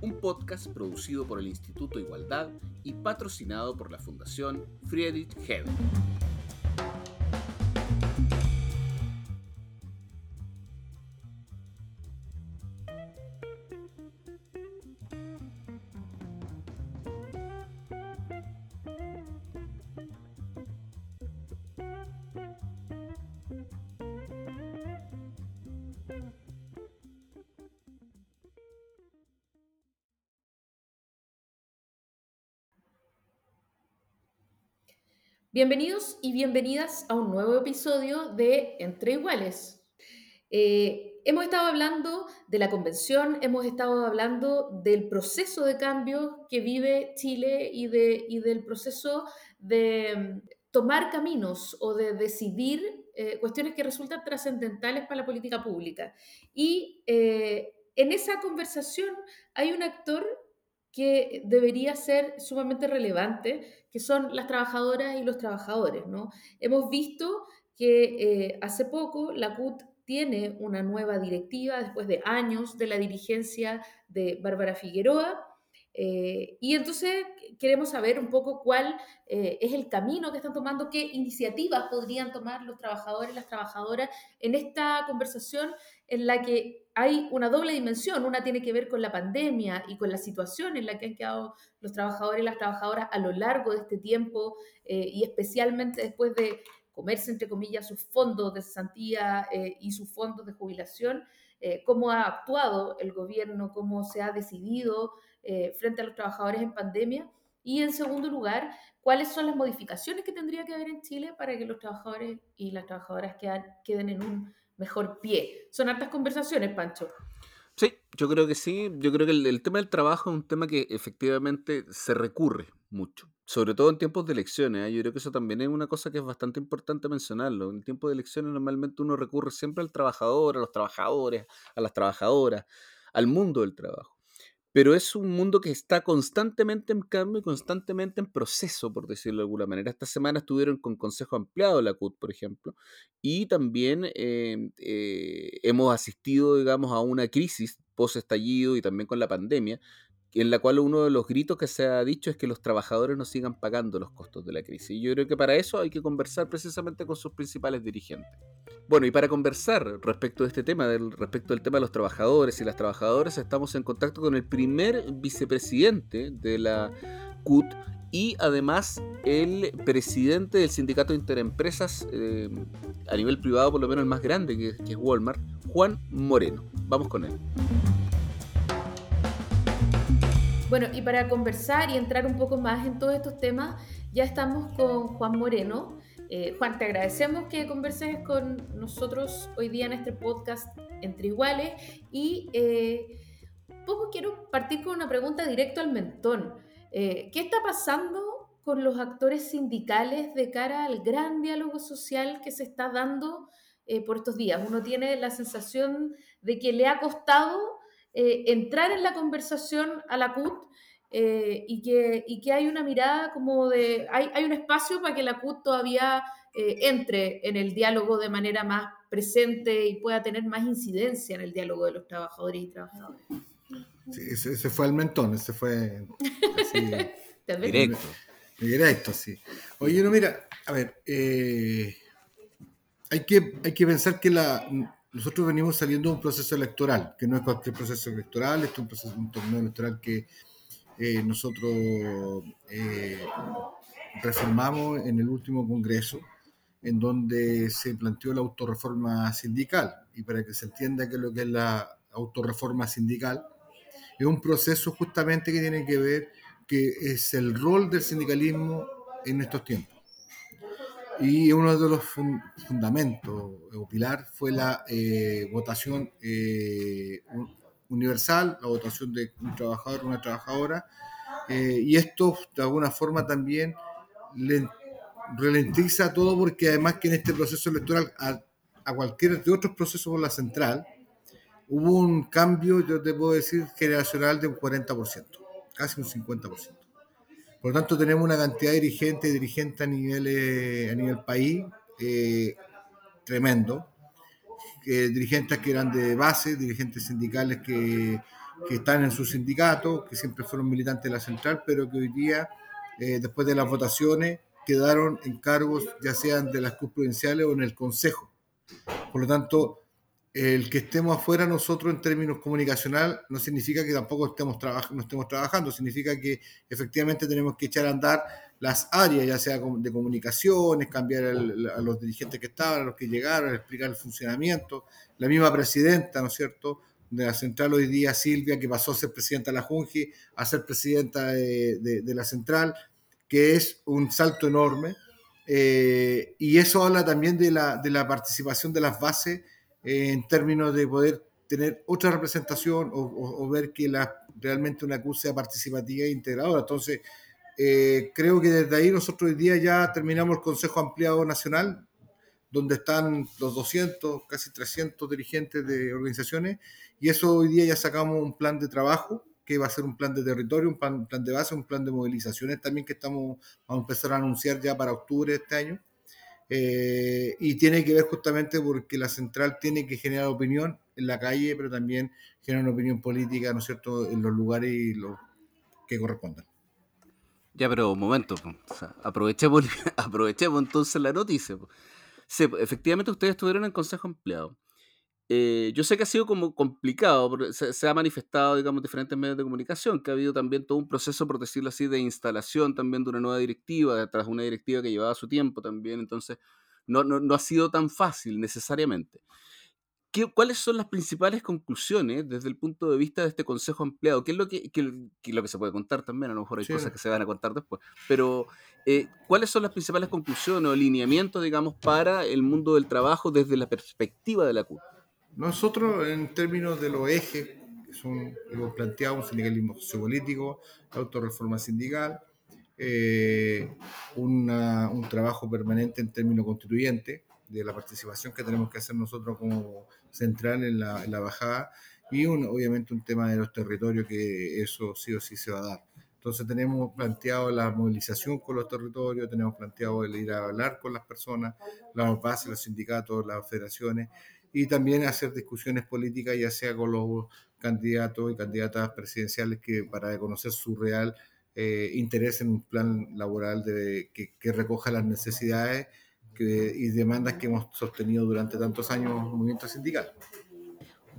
Un podcast producido por el Instituto Igualdad y patrocinado por la Fundación Friedrich Hebel. Bienvenidos y bienvenidas a un nuevo episodio de Entre Iguales. Eh, hemos estado hablando de la convención, hemos estado hablando del proceso de cambio que vive Chile y, de, y del proceso de mm, tomar caminos o de decidir eh, cuestiones que resultan trascendentales para la política pública. Y eh, en esa conversación hay un actor que debería ser sumamente relevante, que son las trabajadoras y los trabajadores. ¿no? Hemos visto que eh, hace poco la CUT tiene una nueva directiva después de años de la dirigencia de Bárbara Figueroa. Eh, y entonces queremos saber un poco cuál eh, es el camino que están tomando, qué iniciativas podrían tomar los trabajadores y las trabajadoras en esta conversación en la que hay una doble dimensión. Una tiene que ver con la pandemia y con la situación en la que han quedado los trabajadores y las trabajadoras a lo largo de este tiempo eh, y especialmente después de comerse, entre comillas, sus fondos de cesantía eh, y sus fondos de jubilación, eh, cómo ha actuado el gobierno, cómo se ha decidido frente a los trabajadores en pandemia. Y en segundo lugar, cuáles son las modificaciones que tendría que haber en Chile para que los trabajadores y las trabajadoras queden en un mejor pie. Son hartas conversaciones, Pancho. Sí, yo creo que sí. Yo creo que el, tema del trabajo es un tema que efectivamente se recurre mucho, sobre todo en tiempos de elecciones. ¿eh? Yo creo que eso también es una cosa que es bastante importante mencionarlo. En tiempos de elecciones normalmente uno recurre siempre al trabajador, a los trabajadores, a las trabajadoras, al mundo del trabajo pero es un mundo que está constantemente en cambio y constantemente en proceso, por decirlo de alguna manera. Esta semana estuvieron con consejo ampliado la CUT, por ejemplo, y también eh, eh, hemos asistido, digamos, a una crisis post-estallido y también con la pandemia, en la cual uno de los gritos que se ha dicho es que los trabajadores no sigan pagando los costos de la crisis. Y yo creo que para eso hay que conversar precisamente con sus principales dirigentes. Bueno, y para conversar respecto de este tema, del, respecto del tema de los trabajadores y las trabajadoras, estamos en contacto con el primer vicepresidente de la CUT y además el presidente del sindicato de interempresas eh, a nivel privado, por lo menos el más grande, que es Walmart, Juan Moreno. Vamos con él. Bueno, y para conversar y entrar un poco más en todos estos temas, ya estamos con Juan Moreno. Eh, Juan, te agradecemos que converses con nosotros hoy día en este podcast Entre Iguales y eh, poco quiero partir con una pregunta directo al mentón. Eh, ¿Qué está pasando con los actores sindicales de cara al gran diálogo social que se está dando por estos días? Uno tiene la sensación de que le ha costado eh, entrar en la conversación a la CUT eh, y, que, y, que, hay una mirada como de, hay, hay un espacio para que la CUT todavía eh, entre en el diálogo de manera más presente y pueda tener más incidencia en el diálogo de los trabajadores y trabajadoras. Sí, ese, fue el mentón, ese fue así, directo. Directo, sí. Oye, no, mira, a ver, hay, que, hay que pensar que la, nosotros venimos saliendo de un proceso electoral, que no es cualquier proceso electoral, este es un, proceso, un torneo electoral que eh, nosotros eh, reformamos en el último Congreso, en donde se planteó la autorreforma sindical. Y para que se entienda qué es lo que es la autorreforma sindical, es un proceso justamente que tiene que ver que es el rol del sindicalismo en estos tiempos. Y uno de los fundamentos o pilar fue la eh, votación eh, universal, la votación de un trabajador, una trabajadora, eh, y esto de alguna forma también le, ralentiza todo porque además que en este proceso electoral, a, a cualquier de otros procesos por la central, hubo un cambio, yo te puedo decir, generacional de un 40%, casi un 50%. Por lo tanto, tenemos una cantidad de dirigentes, dirigentes a nivel, a nivel país eh, tremendo. Eh, dirigentes que eran de base, dirigentes sindicales que, que, están en su sindicato, que siempre fueron militantes de la central, pero que hoy día, eh, después de las votaciones, quedaron en cargos ya sean de las CUS provinciales o en el Consejo. Por lo tanto, el que estemos afuera nosotros en términos comunicacional no significa que tampoco estemos no estemos trabajando, significa que efectivamente tenemos que echar a andar las áreas, ya sea de comunicaciones, cambiar a los dirigentes que estaban, a los que llegaron, explicar el funcionamiento. La misma presidenta, ¿no es cierto?, de la central hoy día, Silvia, que pasó a ser presidenta de la Junji, a ser presidenta de, de, la central, que es un salto enorme. Eh, y eso habla también de la, de la participación de las bases en términos de poder tener otra representación o, ver que la, realmente una CUS sea participativa e integradora. Entonces, eh, creo que desde ahí nosotros hoy día ya terminamos el Consejo Ampliado Nacional, donde están los 200, casi 300 dirigentes de organizaciones, y eso hoy día ya sacamos un plan de trabajo, que va a ser un plan de territorio, un plan, plan de base, un plan de movilizaciones también que estamos, vamos a empezar a anunciar ya para octubre de este año eh, y tiene que ver justamente porque la central tiene que generar opinión en la calle, pero también generar una opinión política, ¿no es cierto?, en los lugares y los que correspondan. Ya, pero un momento, aprovechemos, aprovechemos entonces la noticia. Sí, efectivamente ustedes estuvieron en Consejo Empleado. Eh, yo sé que ha sido como complicado, porque se, ha manifestado, digamos, diferentes medios de comunicación, que ha habido también todo un proceso, por decirlo así, de instalación también de una nueva directiva, tras una directiva que llevaba su tiempo también, entonces no, no, no ha sido tan fácil necesariamente. ¿Qué, ¿Cuáles son las principales conclusiones desde el punto de vista de este consejo ampliado? ¿Qué es lo que, lo que se puede contar también? A lo mejor hay cosas que se van a contar después. Pero, eh, ¿cuáles son las principales conclusiones o alineamientos, digamos, para el mundo del trabajo desde la perspectiva de la CUT? Nosotros, en términos de los ejes, que son, hemos planteado un sindicalismo sociopolítico, autorreforma sindical, eh, un trabajo permanente en términos constituyentes, de la participación que tenemos que hacer nosotros como central en la, en la bajada, y un, obviamente un tema de los territorios que eso sí o sí se va a dar. Entonces tenemos planteado la movilización con los territorios, tenemos planteado el ir a hablar con las personas, las bases, los sindicatos, las federaciones, y también hacer discusiones políticas, ya sea con los candidatos y candidatas presidenciales, que para conocer su real eh, interés en un plan laboral que, que, recoja las necesidades y demandas que hemos sostenido durante tantos años en movimiento sindical.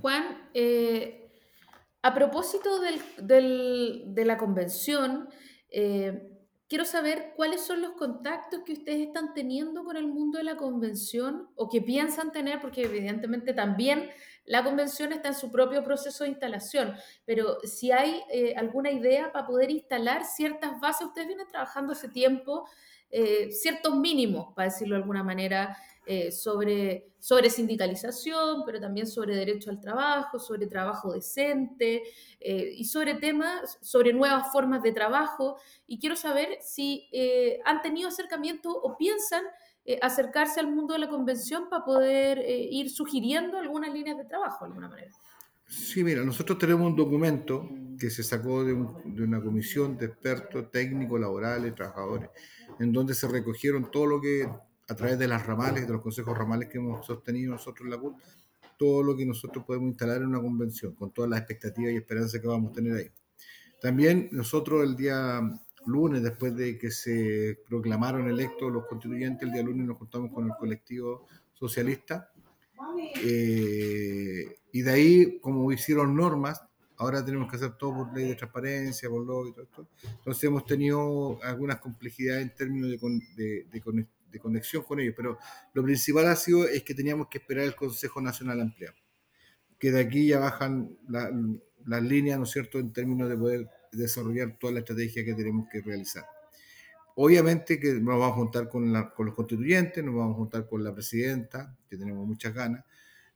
Juan, eh, a propósito de la convención, eh, quiero saber cuáles son los contactos que ustedes están teniendo con el mundo de la convención o que piensan tener, porque evidentemente también la convención está en su propio proceso de instalación, pero si hay eh, alguna idea para poder instalar ciertas bases, ustedes vienen trabajando hace tiempo, eh, ciertos mínimos, para decirlo de alguna manera, eh, sobre, sobre sindicalización, pero también sobre derecho al trabajo, sobre trabajo decente eh, y sobre temas, sobre nuevas formas de trabajo. Y quiero saber si eh, han tenido acercamiento o piensan acercarse al mundo de la convención para poder ir sugiriendo algunas líneas de trabajo de alguna manera. Sí, mira, nosotros tenemos un documento que se sacó de, de, una comisión de expertos técnicos, laborales, trabajadores, en donde se recogieron todo lo que a través de las ramales, de los consejos ramales que hemos sostenido nosotros en la CUT, todo lo que nosotros podemos instalar en una convención, con todas las expectativas y esperanzas que vamos a tener ahí. También nosotros el día lunes, después de que se proclamaron electos los constituyentes, el día lunes nos juntamos con el colectivo socialista. Eh, y de ahí, como hicieron normas, ahora tenemos que hacer todo por ley de transparencia, por lo y todo esto. Entonces hemos tenido algunas complejidades en términos de, de, de, de conexión con ellos, pero lo principal ha sido es que teníamos que esperar el Consejo Nacional Ampliado, que de aquí ya bajan las líneas, ¿no es cierto?, en términos de poder desarrollar toda la estrategia que tenemos que realizar. Obviamente que nos vamos a juntar con, los constituyentes, nos vamos a juntar con la presidenta, que tenemos muchas ganas,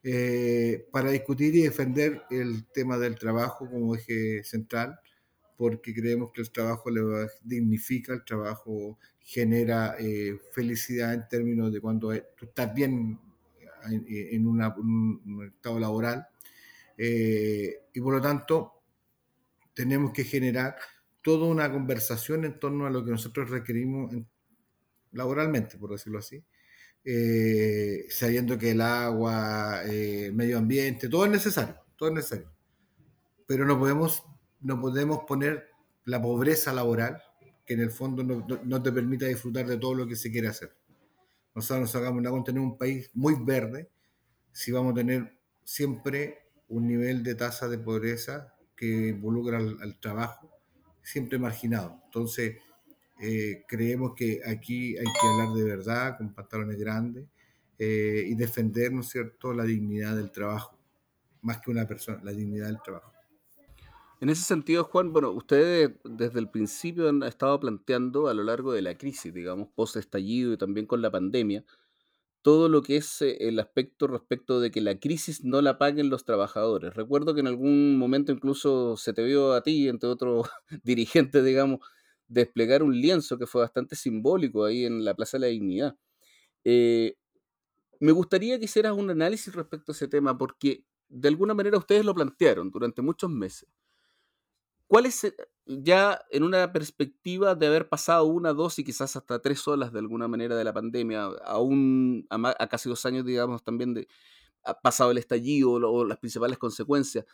eh, para discutir y defender el tema del trabajo como eje central, porque creemos que el trabajo le dignifica, el trabajo genera eh, felicidad en términos de cuando tú estás bien en, un estado laboral. Eh, y por lo tanto, tenemos que generar toda una conversación en torno a lo que nosotros requerimos laboralmente, por decirlo así, eh, sabiendo que el agua, el medio ambiente, todo es necesario, todo es necesario. Pero no podemos no podemos poner la pobreza laboral, que en el fondo no, te permita disfrutar de todo lo que se quiere hacer. Nosotros nos hagamos una tener un país muy verde si vamos a tener siempre un nivel de tasa de pobreza que involucra al, trabajo, siempre marginado. Entonces, eh, creemos que aquí hay que hablar de verdad, con pantalones grandes, eh, y defender, ¿no es cierto?, la dignidad del trabajo, más que una persona, la dignidad del trabajo. En ese sentido, Juan, bueno, ustedes desde el principio han estado planteando a lo largo de la crisis, digamos, post-estallido y también con la pandemia, todo lo que es eh, el aspecto respecto de que la crisis no la paguen los trabajadores. Recuerdo que en algún momento incluso se te vio a ti, entre otros dirigentes, digamos, desplegar un lienzo que fue bastante simbólico ahí en la Plaza de la Dignidad. Eh, me gustaría que hicieras un análisis respecto a ese tema, porque de alguna manera ustedes lo plantearon durante muchos meses. ¿Cuál es, eh, ya en una perspectiva de haber pasado una, dos y quizás hasta tres olas de alguna manera de la pandemia, aún a, a casi dos años, digamos, también de ha pasado el estallido o, las principales consecuencias?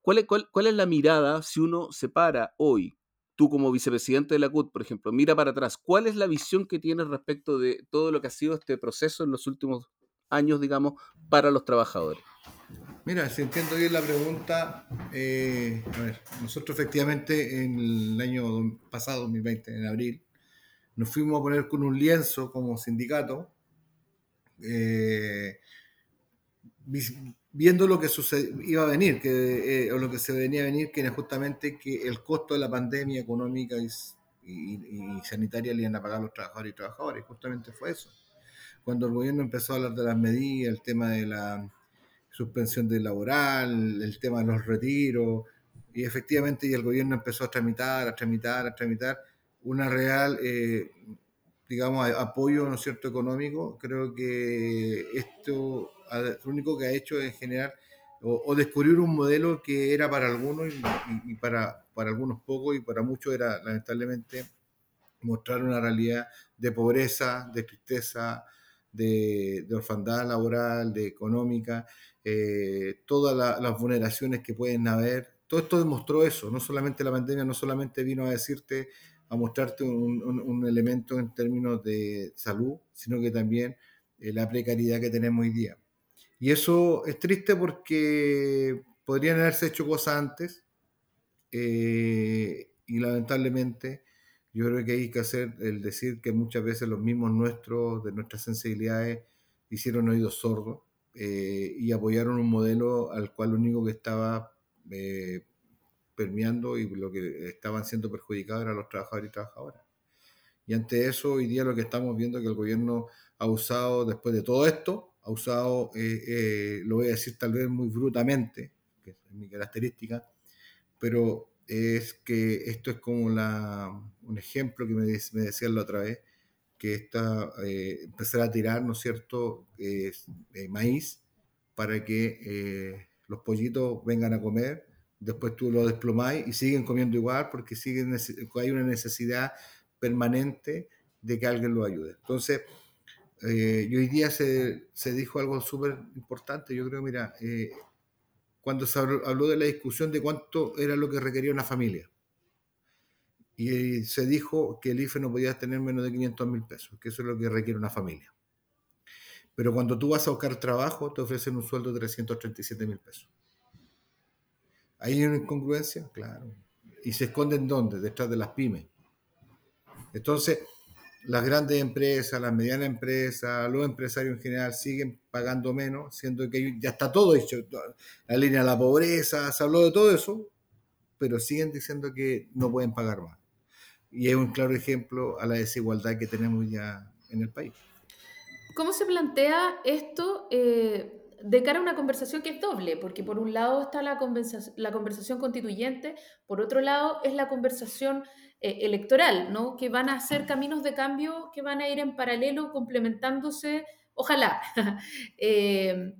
¿Cuál cuál, ¿Cuál es la mirada si uno se para hoy, tú como vicepresidente de la CUT, por ejemplo, mira para atrás, ¿cuál es la visión que tienes respecto de todo lo que ha sido este proceso en los últimos años, digamos, para los trabajadores? Mira, si entiendo bien la pregunta, eh, a ver, nosotros efectivamente en el año pasado, 2020, en abril, nos fuimos a poner con un lienzo como sindicato, eh, viendo lo que iba a venir, que, eh, o lo que se venía a venir, que era justamente que el costo de la pandemia económica y, sanitaria le iban a pagar los trabajadores y trabajadoras, justamente fue eso. Cuando el gobierno empezó a hablar de las medidas, el tema de la suspensión de laboral, el tema de los retiros, y efectivamente y el gobierno empezó a tramitar, a tramitar, a tramitar una real, eh, digamos, apoyo ¿no cierto? económico. Creo que esto lo único que ha hecho es generar o, descubrir un modelo que era para algunos y, para, para algunos pocos y para muchos era lamentablemente mostrar una realidad de pobreza, de tristeza, de orfandad laboral, de económica, eh, todas las vulneraciones que pueden haber. Todo esto demostró eso, no solamente la pandemia, no solamente vino a decirte, a mostrarte un, elemento en términos de salud, sino que también eh, la precariedad que tenemos hoy día. Y eso es triste porque podrían haberse hecho cosas antes eh, y lamentablemente yo creo que hay que hacer el decir que muchas veces los mismos nuestros, de nuestras sensibilidades, hicieron oídos sordos eh, y apoyaron un modelo al cual lo único que estaba eh, permeando y lo que estaban siendo perjudicados eran los trabajadores y trabajadoras. Y ante eso, hoy día lo que estamos viendo es que el gobierno ha usado, después de todo esto, ha usado, eh, lo voy a decir tal vez muy brutamente, que es mi característica, pero es que esto es como un ejemplo que me, me decían la otra vez, que está, eh, empezar a tirar, ¿no es cierto?, eh, maíz para que eh, los pollitos vengan a comer, después tú lo desplomáis y siguen comiendo igual porque siguen, hay una necesidad permanente de que alguien lo ayude. Entonces, y hoy día se, se dijo algo súper importante, yo creo, mira, cuando se habló de la discusión de cuánto era lo que requería una familia y se dijo que el IFE no podía tener menos de 500 mil pesos, que eso es lo que requiere una familia. Pero cuando tú vas a buscar trabajo, te ofrecen un sueldo de 337 mil pesos. ¿Hay una incongruencia? Claro. ¿Y se esconden dónde? Detrás de las pymes. Entonces, las grandes empresas, las medianas empresas, los empresarios en general siguen pagando menos, siendo que ya está todo hecho. La línea de la pobreza, se habló de todo eso, pero siguen diciendo que no pueden pagar más y es un claro ejemplo a la desigualdad que tenemos ya en el país. ¿Cómo se plantea esto? Eh, de cara a una conversación que es doble, porque por un lado está la, la conversación constituyente, por otro lado es la conversación eh, electoral, ¿no? que van a ser caminos de cambio que van a ir en paralelo, complementándose, ojalá. eh,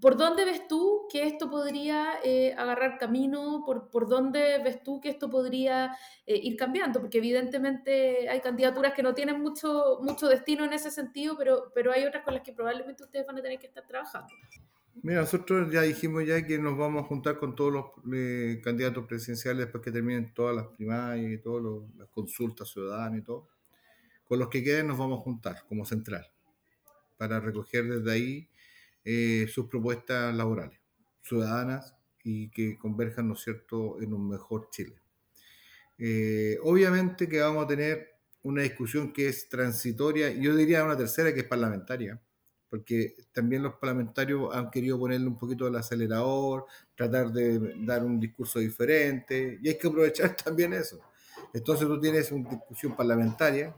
¿Por dónde ves tú que esto podría eh, agarrar camino? ¿Por, ¿Por, dónde ves tú que esto podría eh, ir cambiando? Porque evidentemente hay candidaturas que no tienen mucho, mucho destino en ese sentido, pero, pero hay otras con las que probablemente ustedes van a tener que estar trabajando. Mira, nosotros ya dijimos ya que nos vamos a juntar con todos los eh, candidatos presidenciales después que terminen todas las primarias y todas las consultas ciudadanas y todo. Con los que queden nos vamos a juntar como central para recoger desde ahí eh, sus propuestas laborales, ciudadanas y que converjan, ¿no es cierto?, en un mejor Chile. Eh, obviamente que vamos a tener una discusión que es transitoria, yo diría una tercera que es parlamentaria, porque también los parlamentarios han querido ponerle un poquito del acelerador, tratar de dar un discurso diferente, y hay que aprovechar también eso. Entonces tú tienes una discusión parlamentaria,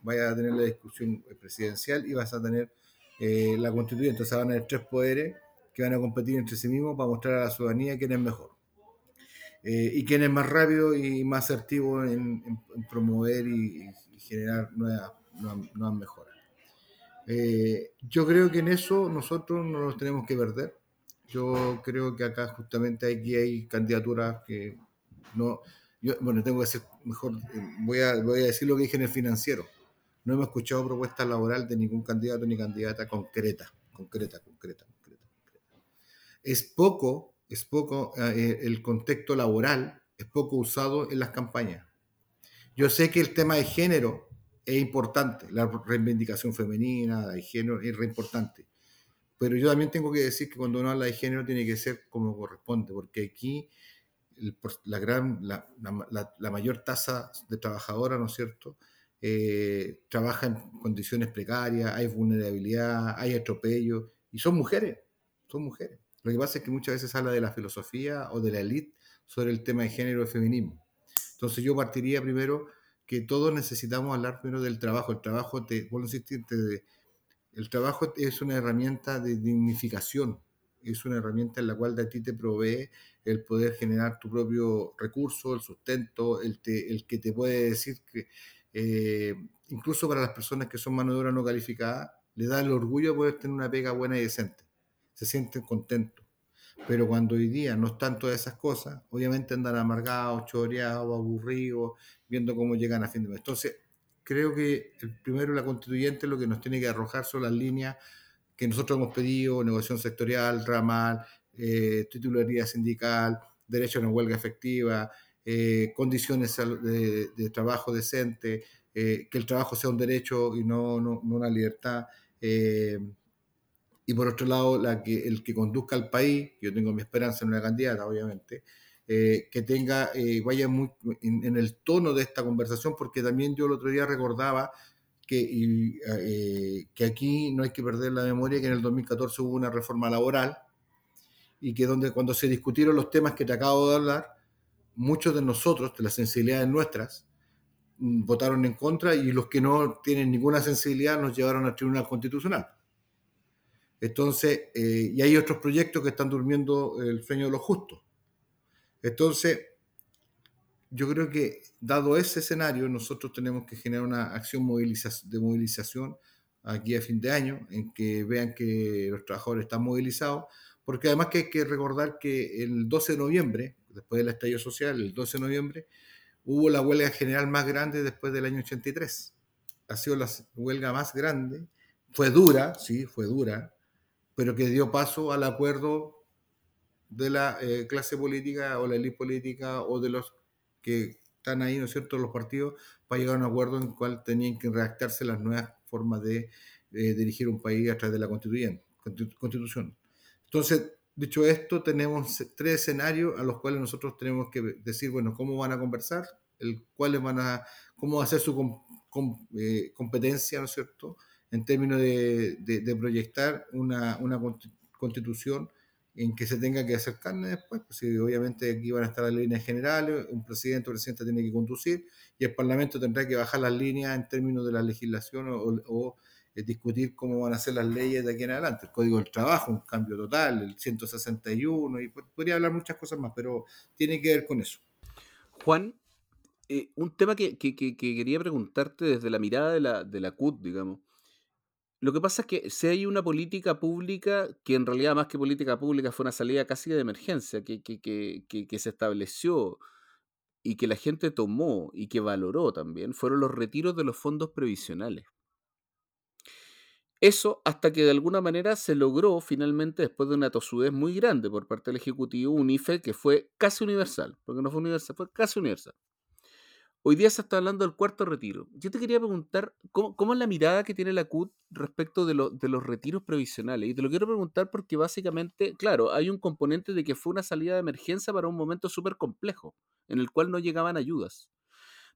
vaya a tener la discusión presidencial y vas a tener eh, la constituyente. Sea, van a haber tres poderes que van a competir entre sí mismos para mostrar a la ciudadanía quién es mejor. Eh, y quién es más rápido y más asertivo en, promover y, generar nuevas, nuevas, mejoras. Eh, yo creo que en eso nosotros no nos tenemos que perder. Yo creo que acá justamente aquí hay candidaturas que no... Yo, bueno, tengo que decir mejor, voy a, voy a decir lo que dije en el financiero no hemos escuchado propuesta laboral de ningún candidato ni candidata concreta, concreta, concreta, concreta. Es poco, es poco eh, el contexto laboral, es poco usado en las campañas. Yo sé que el tema de género es importante, la reivindicación femenina, de género es re importante. Pero yo también tengo que decir que cuando uno habla de género tiene que ser como corresponde, porque aquí la, gran, la, la, la mayor tasa de trabajadoras, ¿no es cierto?, eh, trabajan en condiciones precarias, hay vulnerabilidad, hay atropello, y son mujeres, son mujeres. Lo que pasa es que muchas veces habla de la filosofía o de la élite sobre el tema de género y feminismo. Entonces yo partiría primero que todos necesitamos hablar primero del trabajo. El trabajo, te, a el trabajo es una herramienta de dignificación, es una herramienta en la cual de a ti te provee el poder generar tu propio recurso, el sustento, el, el que te puede decir que eh, incluso para las personas que son mano de obra no calificada, le da el orgullo de poder tener una pega buena y decente. Se sienten contentos. Pero cuando hoy día no están todas esas cosas, obviamente andan amargados, choreados, aburridos, viendo cómo llegan a fin de mes. Entonces, creo que el primero la constituyente lo que nos tiene que arrojar son las líneas que nosotros hemos pedido, negociación sectorial, ramal, eh, titularidad sindical, derecho a una huelga efectiva, eh, condiciones de, trabajo decente, eh, que el trabajo sea un derecho y no, no, una libertad. Eh, y por otro lado, la que, el que conduzca al país, yo tengo mi esperanza en una candidata, obviamente, que tenga, vaya muy en, el tono de esta conversación, porque también yo el otro día recordaba que, que aquí no hay que perder la memoria que en el 2014 hubo una reforma laboral y que donde cuando se discutieron los temas que te acabo de hablar, muchos de nosotros, de las sensibilidades nuestras, mm, votaron en contra y los que no tienen ninguna sensibilidad nos llevaron al Tribunal Constitucional. Entonces, eh, y hay otros proyectos que están durmiendo el sueño de los justos. Entonces, yo creo que dado ese escenario, nosotros tenemos que generar una acción de movilización aquí a fin de año, en que vean que los trabajadores están movilizados, porque además que hay que recordar que el 12 de noviembre, después del estallido social, el 12 de noviembre, hubo la huelga general más grande después del año 83. Ha sido la huelga más grande. Fue dura, sí, fue dura, pero que dio paso al acuerdo de la eh, clase política o la élite política o de los que están ahí, ¿no es cierto?, los partidos, para llegar a un acuerdo en el cual tenían que redactarse las nuevas formas de eh, dirigir un país a través de la constitución. Entonces, Dicho esto, tenemos tres escenarios a los cuales nosotros tenemos que decir, bueno, cómo van a conversar, el, cuáles van a, cómo va a ser su eh, competencia, ¿no es cierto?, en términos de, proyectar una, constitución en que se tenga que hacer carne después, pues obviamente aquí van a estar las líneas generales, un presidente o presidenta tiene que conducir y el Parlamento tendrá que bajar las líneas en términos de la legislación o, discutir cómo van a ser las leyes de aquí en adelante. El Código del Trabajo, un cambio total, el 161, y podría hablar muchas cosas más, pero tiene que ver con eso. Juan, eh, un tema que, quería preguntarte desde la mirada de la, de la CUT, digamos. Lo que pasa es que si hay una política pública, que en realidad más que política pública fue una salida casi de emergencia, que, que se estableció y que la gente tomó y que valoró también, fueron los retiros de los fondos previsionales. Eso hasta que de alguna manera se logró finalmente, después de una tosudez muy grande por parte del Ejecutivo, un IFE que fue casi universal, porque no fue universal, fue casi universal. Hoy día se está hablando del cuarto retiro. Yo te quería preguntar, ¿cómo, es la mirada que tiene la CUT respecto de, de, los retiros previsionales? Y te lo quiero preguntar porque básicamente, claro, hay un componente de que fue una salida de emergencia para un momento súper complejo, en el cual no llegaban ayudas.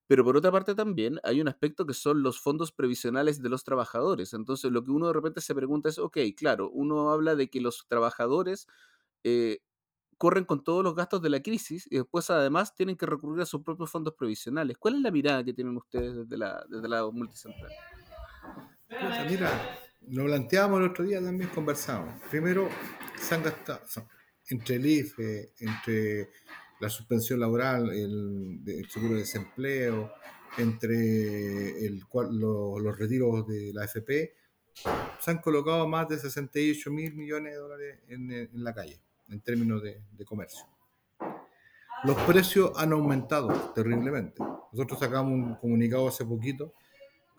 Pero por otra parte también hay un aspecto que son los fondos previsionales de los trabajadores. Entonces lo que uno de repente se pregunta es, ok, claro, uno habla de que los trabajadores eh, corren con todos los gastos de la crisis y después además tienen que recurrir a sus propios fondos previsionales. ¿Cuál es la mirada que tienen ustedes desde la, desde la mira, lo planteamos el otro día también conversamos. Primero, se han gastado entre el IFE, entre la suspensión laboral, el, seguro de desempleo, entre el, los, retiros de la AFP, se han colocado más de 68 mil millones de dólares en, en la calle en términos de, comercio. Los precios han aumentado terriblemente. Nosotros sacamos un comunicado hace poquito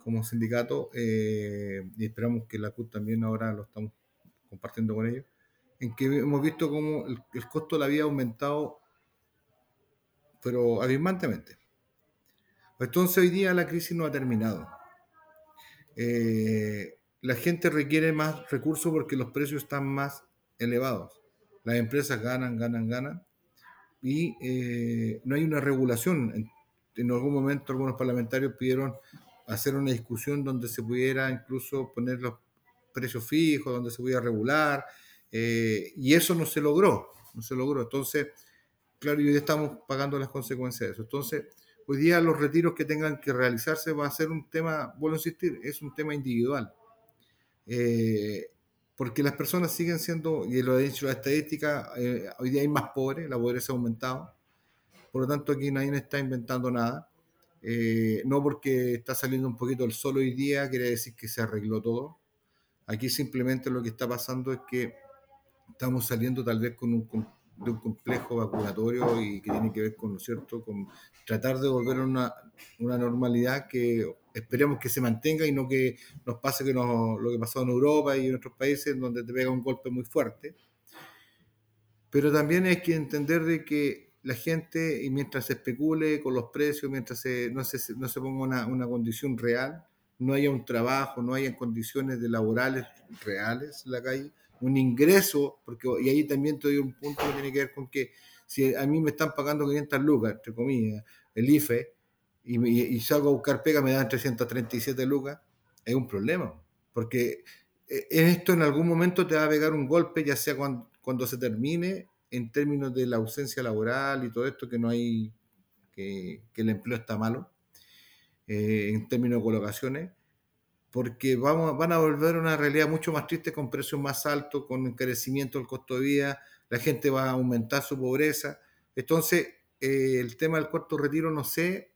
como sindicato eh, y esperamos que la CUT también ahora lo estamos compartiendo con ellos, en que hemos visto cómo el, costo de la vida ha aumentado, pero abismantemente. Entonces hoy día la crisis no ha terminado. Eh, la gente requiere más recursos porque los precios están más elevados las empresas ganan, ganan, ganan, y eh, no hay una regulación. En, algún momento algunos parlamentarios pidieron hacer una discusión donde se pudiera incluso poner los precios fijos, donde se pudiera regular, eh, y eso no se logró, no se logró. Entonces, claro, y hoy estamos pagando las consecuencias de eso. Entonces, hoy día los retiros que tengan que realizarse va a ser un tema, vuelvo a insistir, es un tema individual. Eh, porque las personas siguen siendo, y lo ha dicho la estadística, eh, hoy día hay más pobres, la pobreza ha aumentado, por lo tanto aquí nadie está inventando nada, eh, no porque está saliendo un poquito el sol hoy día, quiere decir que se arregló todo, aquí simplemente lo que está pasando es que estamos saliendo tal vez con un, de un complejo vacunatorio y que tiene que ver con, ¿no cierto?, con tratar de volver a una, una normalidad que esperemos que se mantenga y no que nos pase que lo que pasó en Europa y en otros países donde te pega un golpe muy fuerte. Pero también hay que entender de que la gente, y mientras se especule con los precios, mientras no, se, no se ponga una, una, condición real, no haya un trabajo, no haya condiciones de laborales reales en la calle, un ingreso, porque y ahí también te doy un punto que tiene que ver con que si a mí me están pagando 500 lucas, entre comillas, el IFE, y, salgo a buscar pega, me dan 337 lucas, es un problema. Porque eh, en esto en algún momento te va a pegar un golpe, ya sea cuando, cuando se termine, en términos de la ausencia laboral y todo esto, que no hay, que, que el empleo está malo, eh, en términos de colocaciones, porque vamos, van a volver a una realidad mucho más triste con precios más altos, con encarecimiento del costo de vida, la gente va a aumentar su pobreza. Entonces, eh, el tema del cuarto retiro, no sé,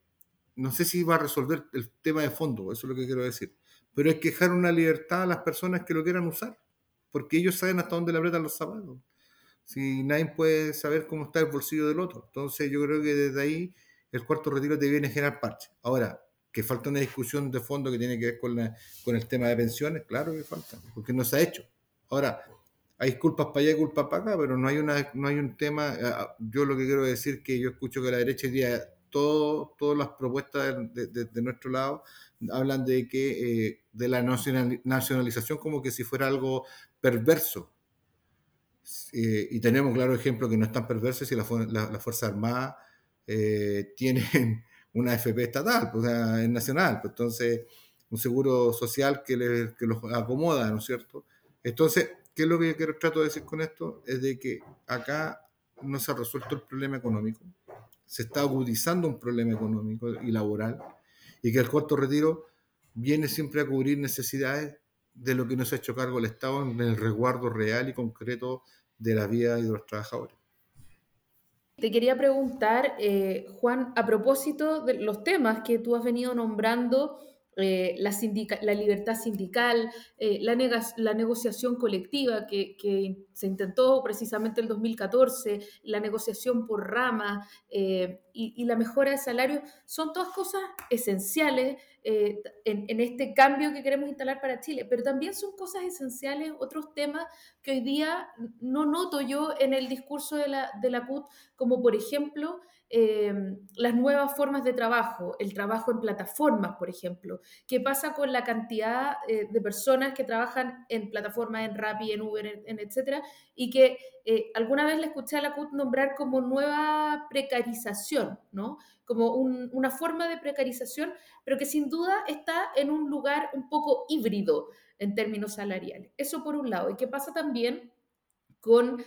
no sé si va a resolver el tema de fondo, eso es lo que quiero decir. Pero hay que dejar una libertad a las personas que lo quieran usar, porque ellos saben hasta dónde le apretan los zapatos. Si nadie puede saber cómo está el bolsillo del otro. Entonces yo creo que desde ahí el cuarto retiro te viene a generar parche. Ahora, que falta una discusión de fondo que tiene que ver con, con el tema de pensiones, claro que falta, porque no se ha hecho. Ahora, hay culpas para allá y culpas para acá, pero no hay, una, no hay un tema. Eh, ah, yo lo que quiero decir es que yo escucho que la derecha día todo, todas las propuestas de, nuestro lado hablan de que eh, de la nacionalización como que si fuera algo perverso. Eh, y tenemos claro ejemplo que no es tan perverso si las la, la Fuerzas Armadas tienen una FP estatal, pues, o sea, es nacional, pues, entonces un seguro social que, le, que los acomoda, ¿no es cierto? Entonces, ¿qué es lo que yo trato de decir con esto? Es de que acá no se ha resuelto el problema económico, se está agudizando un problema económico y laboral y que el cuarto retiro viene siempre a cubrir necesidades de lo que nos ha hecho cargo el Estado en el resguardo real y concreto de la vida de los trabajadores. Te quería preguntar, eh, Juan, a propósito de los temas que tú has venido nombrando eh, la, libertad sindical, eh, la, negociación colectiva que, se intentó precisamente en el 2014, la negociación por rama y, y, la mejora de salario, son todas cosas esenciales en, en, este cambio que queremos instalar para Chile, pero también son cosas esenciales otros temas que hoy día no noto yo en el discurso de la, de la CUT, como por ejemplo eh, las nuevas formas de trabajo, el trabajo en plataformas, por ejemplo. ¿Qué pasa con la cantidad eh, de personas que trabajan en plataformas, en Rappi, en Uber, en, etcétera? Y que eh, alguna vez le escuché a la CUT nombrar como nueva precarización, ¿no? Como un, una forma de precarización, pero que sin duda está en un lugar un poco híbrido en términos salariales. Eso por un lado. ¿Y qué pasa también con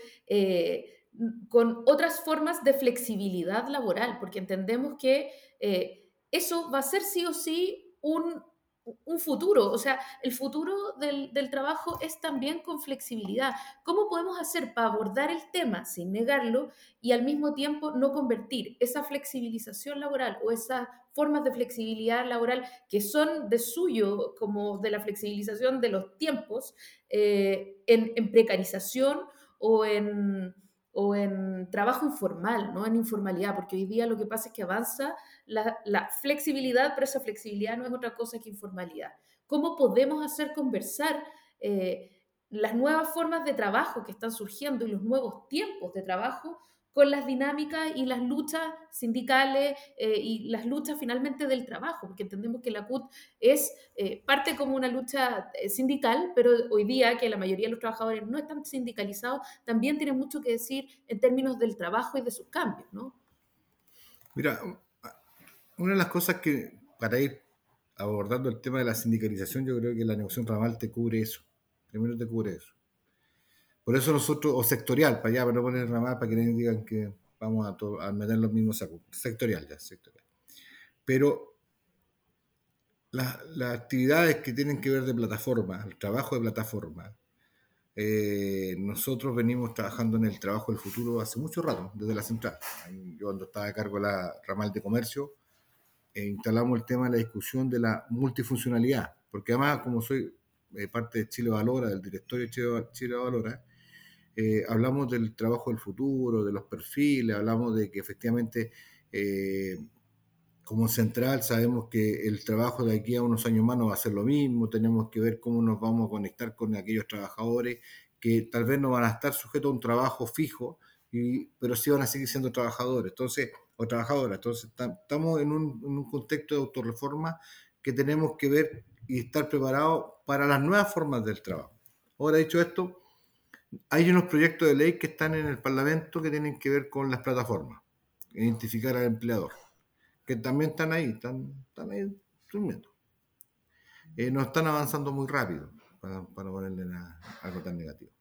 con otras formas de flexibilidad laboral, porque entendemos que eh, eso va a ser sí o sí un, un futuro, o sea, el futuro del, del, trabajo es también con flexibilidad. ¿Cómo podemos hacer para abordar el tema sin negarlo y al mismo tiempo no convertir esa flexibilización laboral o esas formas de flexibilidad laboral que son de suyo, como de la flexibilización de los tiempos, eh, en, en precarización o en o en trabajo informal, no en informalidad, porque hoy día lo que pasa es que avanza la, la, flexibilidad, pero esa flexibilidad no es otra cosa que informalidad. ¿Cómo podemos hacer conversar eh, las nuevas formas de trabajo que están surgiendo y los nuevos tiempos de trabajo con las dinámicas y las luchas sindicales eh, y las luchas finalmente del trabajo, porque entendemos que la CUT es eh, parte como una lucha eh, sindical, pero hoy día que la mayoría de los trabajadores no están sindicalizados, también tiene mucho que decir en términos del trabajo y de sus cambios, ¿no? Mira, una de las cosas que, para ir abordando el tema de la sindicalización, yo creo que la negociación ramal te cubre eso. Primero te cubre eso. Por eso nosotros, o sectorial, para allá, para no poner ramal, para que no digan que vamos a, a meter los mismos sacos. Sectorial, ya, sectorial. Pero las actividades que tienen que ver de plataforma, el trabajo de plataforma, eh, nosotros venimos trabajando en el trabajo del futuro hace mucho rato, desde la central. Yo cuando estaba a cargo de la ramal de comercio, eh, instalamos el tema de la discusión de la multifuncionalidad, porque además como soy eh, parte de Chile Valora, del directorio de Chile Valora, eh, hablamos del trabajo del futuro, de los perfiles, hablamos de que efectivamente eh, como central sabemos que el trabajo de aquí a unos años más no va a ser lo mismo, tenemos que ver cómo nos vamos a conectar con aquellos trabajadores que tal vez no van a estar sujetos a un trabajo fijo, y, pero sí van a seguir siendo trabajadores entonces, o trabajadoras. Entonces estamos en un, en un contexto de autorreforma que tenemos que ver y estar preparados para las nuevas formas del trabajo. Ahora, dicho esto, hay unos proyectos de ley que están en el Parlamento que tienen que ver con las plataformas, identificar al empleador, que también están ahí, están, están ahí durmiendo. Eh, no están avanzando muy rápido, para, para ponerle algo tan negativo.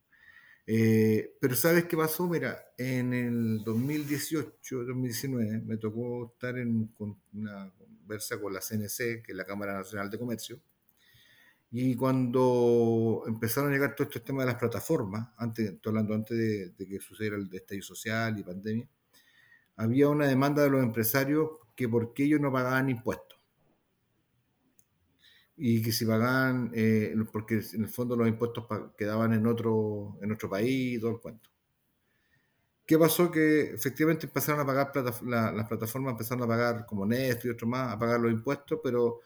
Eh, pero ¿sabes qué pasó? Mira, en el 2018, 2019, me tocó estar en una conversa con la CNC, que es la Cámara Nacional de Comercio, y cuando empezaron a llegar todos estos temas de las plataformas, antes, estoy hablando antes de, que sucediera el estallido social y pandemia, había una demanda de los empresarios que por qué ellos no pagaban impuestos. Y que si pagaban, eh, porque en el fondo los impuestos quedaban en otro, en otro país, todo el cuento. ¿Qué pasó? Que efectivamente empezaron a pagar, las plataformas empezaron a pagar como Netflix y otros más, a pagar los impuestos, pero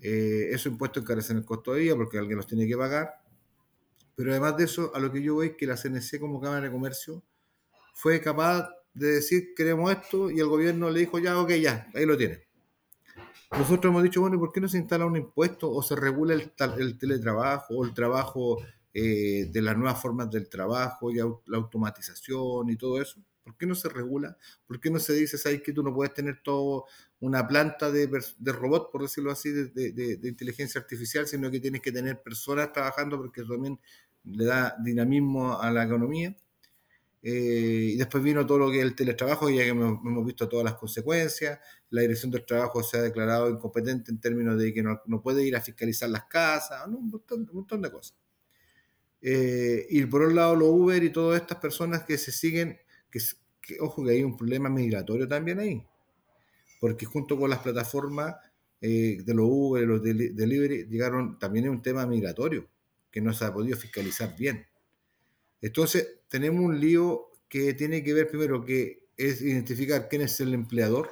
eh, esos impuestos encarecen el costo de vida porque alguien los tiene que pagar. Pero además de eso, a lo que yo veo es que la CNC como Cámara de Comercio fue capaz de decir queremos esto y el gobierno le dijo ya, ok, ya, ahí lo tiene. Nosotros hemos dicho, bueno, ¿y por qué no se instala un impuesto o se regula el, el teletrabajo o el trabajo eh, de las nuevas formas del trabajo y la automatización y todo eso? ¿Por qué no se regula? ¿Por qué no se dice, sabes que tú no puedes tener todo una planta de, de robot, por decirlo así, de, inteligencia artificial, sino que tienes que tener personas trabajando porque también le da dinamismo a la economía? eh, y después vino todo lo que es el teletrabajo, ya que hemos, visto todas las consecuencias. La dirección del trabajo se ha declarado incompetente en términos de que no, puede ir a fiscalizar las casas, un, montón, un, montón, de cosas. Eh, y por un lado, los Uber y todas estas personas que se siguen, que, ojo que hay un problema migratorio también ahí, porque junto con las plataformas eh, de los Uber, los delivery, llegaron también un tema migratorio que no se ha podido fiscalizar bien. Entonces, tenemos un lío que tiene que ver primero que es identificar quién es el empleador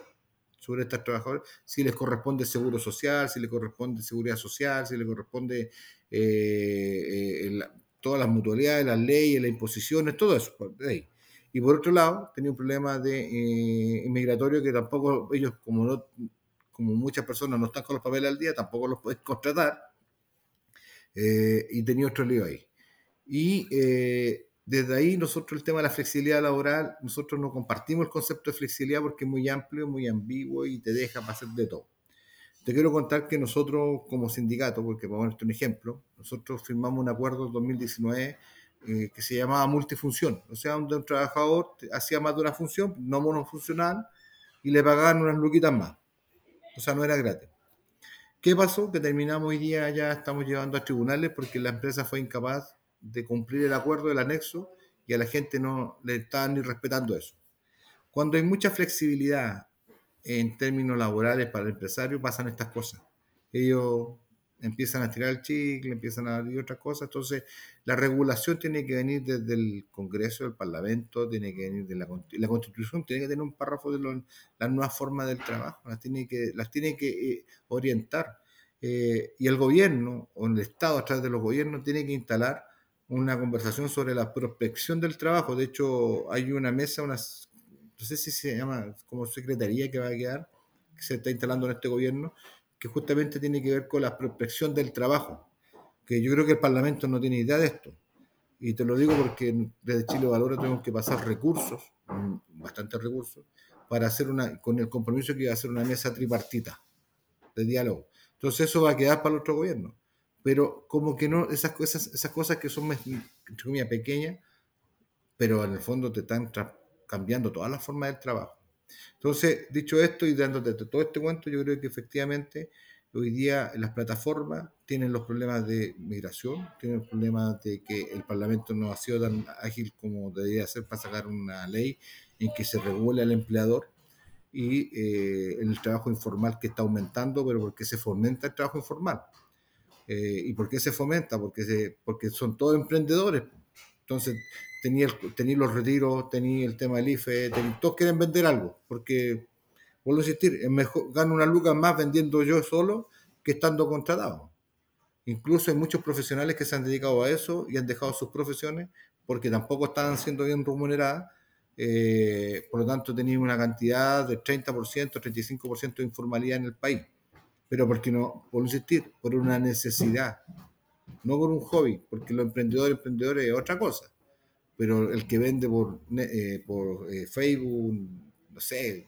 sobre estos trabajadores, si les corresponde seguro social, si les corresponde seguridad social, si les corresponde eh, eh, todas las mutualidades, las leyes, las imposiciones, todo eso. Y por otro lado, tenía un problema de eh, inmigratorio que tampoco ellos, como, no, como muchas personas no están con los papeles al día, tampoco los pueden contratar. Eh, y tenía otro lío ahí. Y eh, desde ahí nosotros el tema de la flexibilidad laboral, nosotros no compartimos el concepto de flexibilidad porque es muy amplio, muy ambiguo y te deja pasar de todo. Te quiero contar que nosotros como sindicato, porque vamos a poner un ejemplo, nosotros firmamos un acuerdo en 2019 eh, que se llamaba multifunción, o sea, donde un trabajador hacía más de una función, no monofuncional, y le pagaban unas luquitas más. O sea, no era gratis. ¿Qué pasó? Que terminamos hoy día, ya estamos llevando a tribunales porque la empresa fue incapaz de cumplir el acuerdo del anexo y a la gente no le estaban ni respetando eso. Cuando hay mucha flexibilidad en términos laborales para el empresario, pasan estas cosas. Ellos empiezan a tirar el chicle, empiezan a decir otras cosas. Entonces, la regulación tiene que venir desde el Congreso, del Parlamento, tiene que venir de la, Constitución, tiene que tener un párrafo de las nuevas formas del trabajo, las tiene que, las tiene que eh, orientar. Eh, y el gobierno, o el Estado a través de los gobiernos, tiene que instalar una conversación sobre la prospección del trabajo. De hecho, hay una mesa, unas, no sé si se llama como secretaría que va a quedar, que se está instalando en este gobierno, que justamente tiene que ver con la prospección del trabajo, que yo creo que el Parlamento no tiene idea de esto. Y te lo digo porque desde Chile Valora tenemos que pasar recursos, bastantes recursos, para hacer una, con el compromiso que iba a hacer una mesa tripartita de diálogo. Entonces eso va a quedar para el otro gobierno. Pero como que no, esas cosas, esas cosas que son, entre comillas, pequeñas, pero en el fondo te están cambiando todas las formas del trabajo. Entonces, dicho esto y dándote todo este cuento, yo creo que efectivamente hoy día las plataformas tienen los problemas de migración, tienen el problema de que el Parlamento no ha sido tan ágil como debería ser para sacar una ley en que se regule al empleador y eh, el trabajo informal que está aumentando, pero porque se fomenta el trabajo informal. Eh, ¿Y por qué se fomenta? Porque, se, porque son todos emprendedores. Entonces, tenía, tenía los retiros, tenía el tema del IFE, todos quieren vender algo, porque, vuelvo a insistir, es mejor, gano una lucas más vendiendo yo solo que estando contratado. Incluso hay muchos profesionales que se han dedicado a eso y han dejado sus profesiones porque tampoco estaban siendo bien remuneradas. Eh, por lo tanto, tenía una cantidad de 30%, 35% de informalidad en el país. Pero porque no, a insistir, por una necesidad, no por un hobby, porque los emprendedores, emprendedores es otra cosa pero el que vende por, eh, por eh, Facebook, no sé,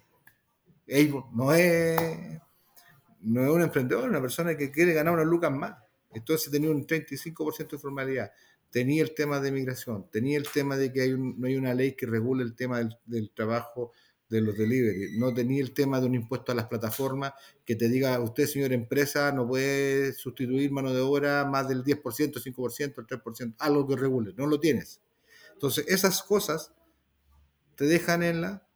no es, no es un emprendedor, es una persona que quiere ganar unas lucas más. Entonces tenía un 35% de formalidad. Tenía el tema de migración, tenía el tema de que hay no hay una ley que regule el tema del, del, trabajo de los delivery, no tenía el tema de un impuesto a las plataformas que te diga, usted señor empresa no puede sustituir mano de obra más del 10%, 5%, el 3%, algo que regule, no lo tienes. Entonces, esas cosas te dejan en la,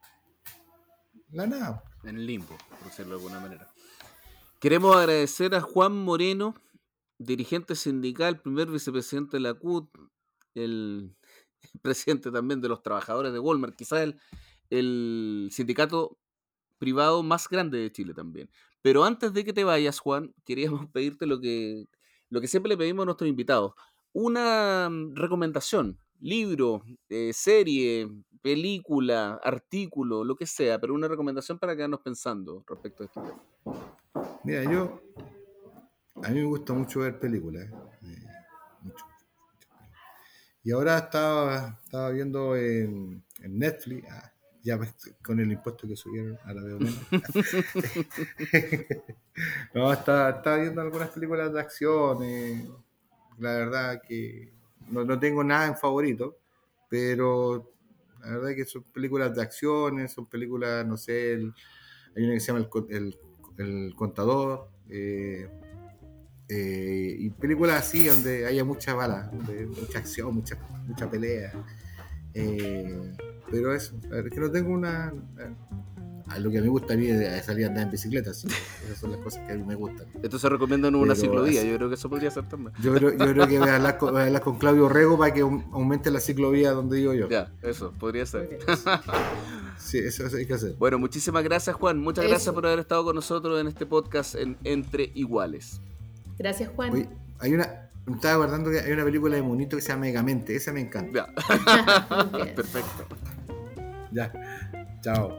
la nada. En el limbo, por decirlo de alguna manera. Queremos agradecer a Juan Moreno, dirigente sindical, primer vicepresidente de la CUT, el presidente también de los trabajadores de Walmart, quizás el, el sindicato privado más grande de Chile también. Pero antes de que te vayas, Juan, queríamos pedirte lo que, lo que siempre le pedimos a nuestros invitados. Una mm, recomendación libro, eh, serie, película, artículo, lo que sea, pero una recomendación para quedarnos pensando respecto a este tema. Mira, yo, a mí me gusta mucho ver películas, ¿eh? Eh, mucho, Y ahora estaba, estaba viendo en, Netflix, ah, ya con el impuesto que subieron, ahora veo menos. no, estaba, estaba, viendo algunas películas de acción, la verdad que no, no, tengo nada en favorito, pero La verdad que son películas de acciones, son películas, no sé, el- hay una que se llama El, El- El Contador, eh, eh, y películas así donde haya mucha bala, donde mucha acción, mucha, mucha pelea. Eh, pero eso, es que no tengo una... a lo que me gusta a mí es salir a andar en bicicleta, esas son las cosas que a mí me gustan. Esto se recomienda en una Pero ciclovía, así- yo creo que eso podría ser también. Yo creo, yo creo que voy a, hablar con, voy a hablar con Claudio Rego para que aum- aumente la ciclovía donde digo yo. Ya, eso, podría ser. Sí, eso, eso hay que hacer. Bueno, muchísimas gracias Juan, muchas Eso. gracias por haber estado con nosotros en este podcast en Entre Iguales. Gracias, Juan. Hay una, me estaba acordando que hay una película de monito que se llama Megamente, esa me encanta. Ya, perfecto. Ya, chao.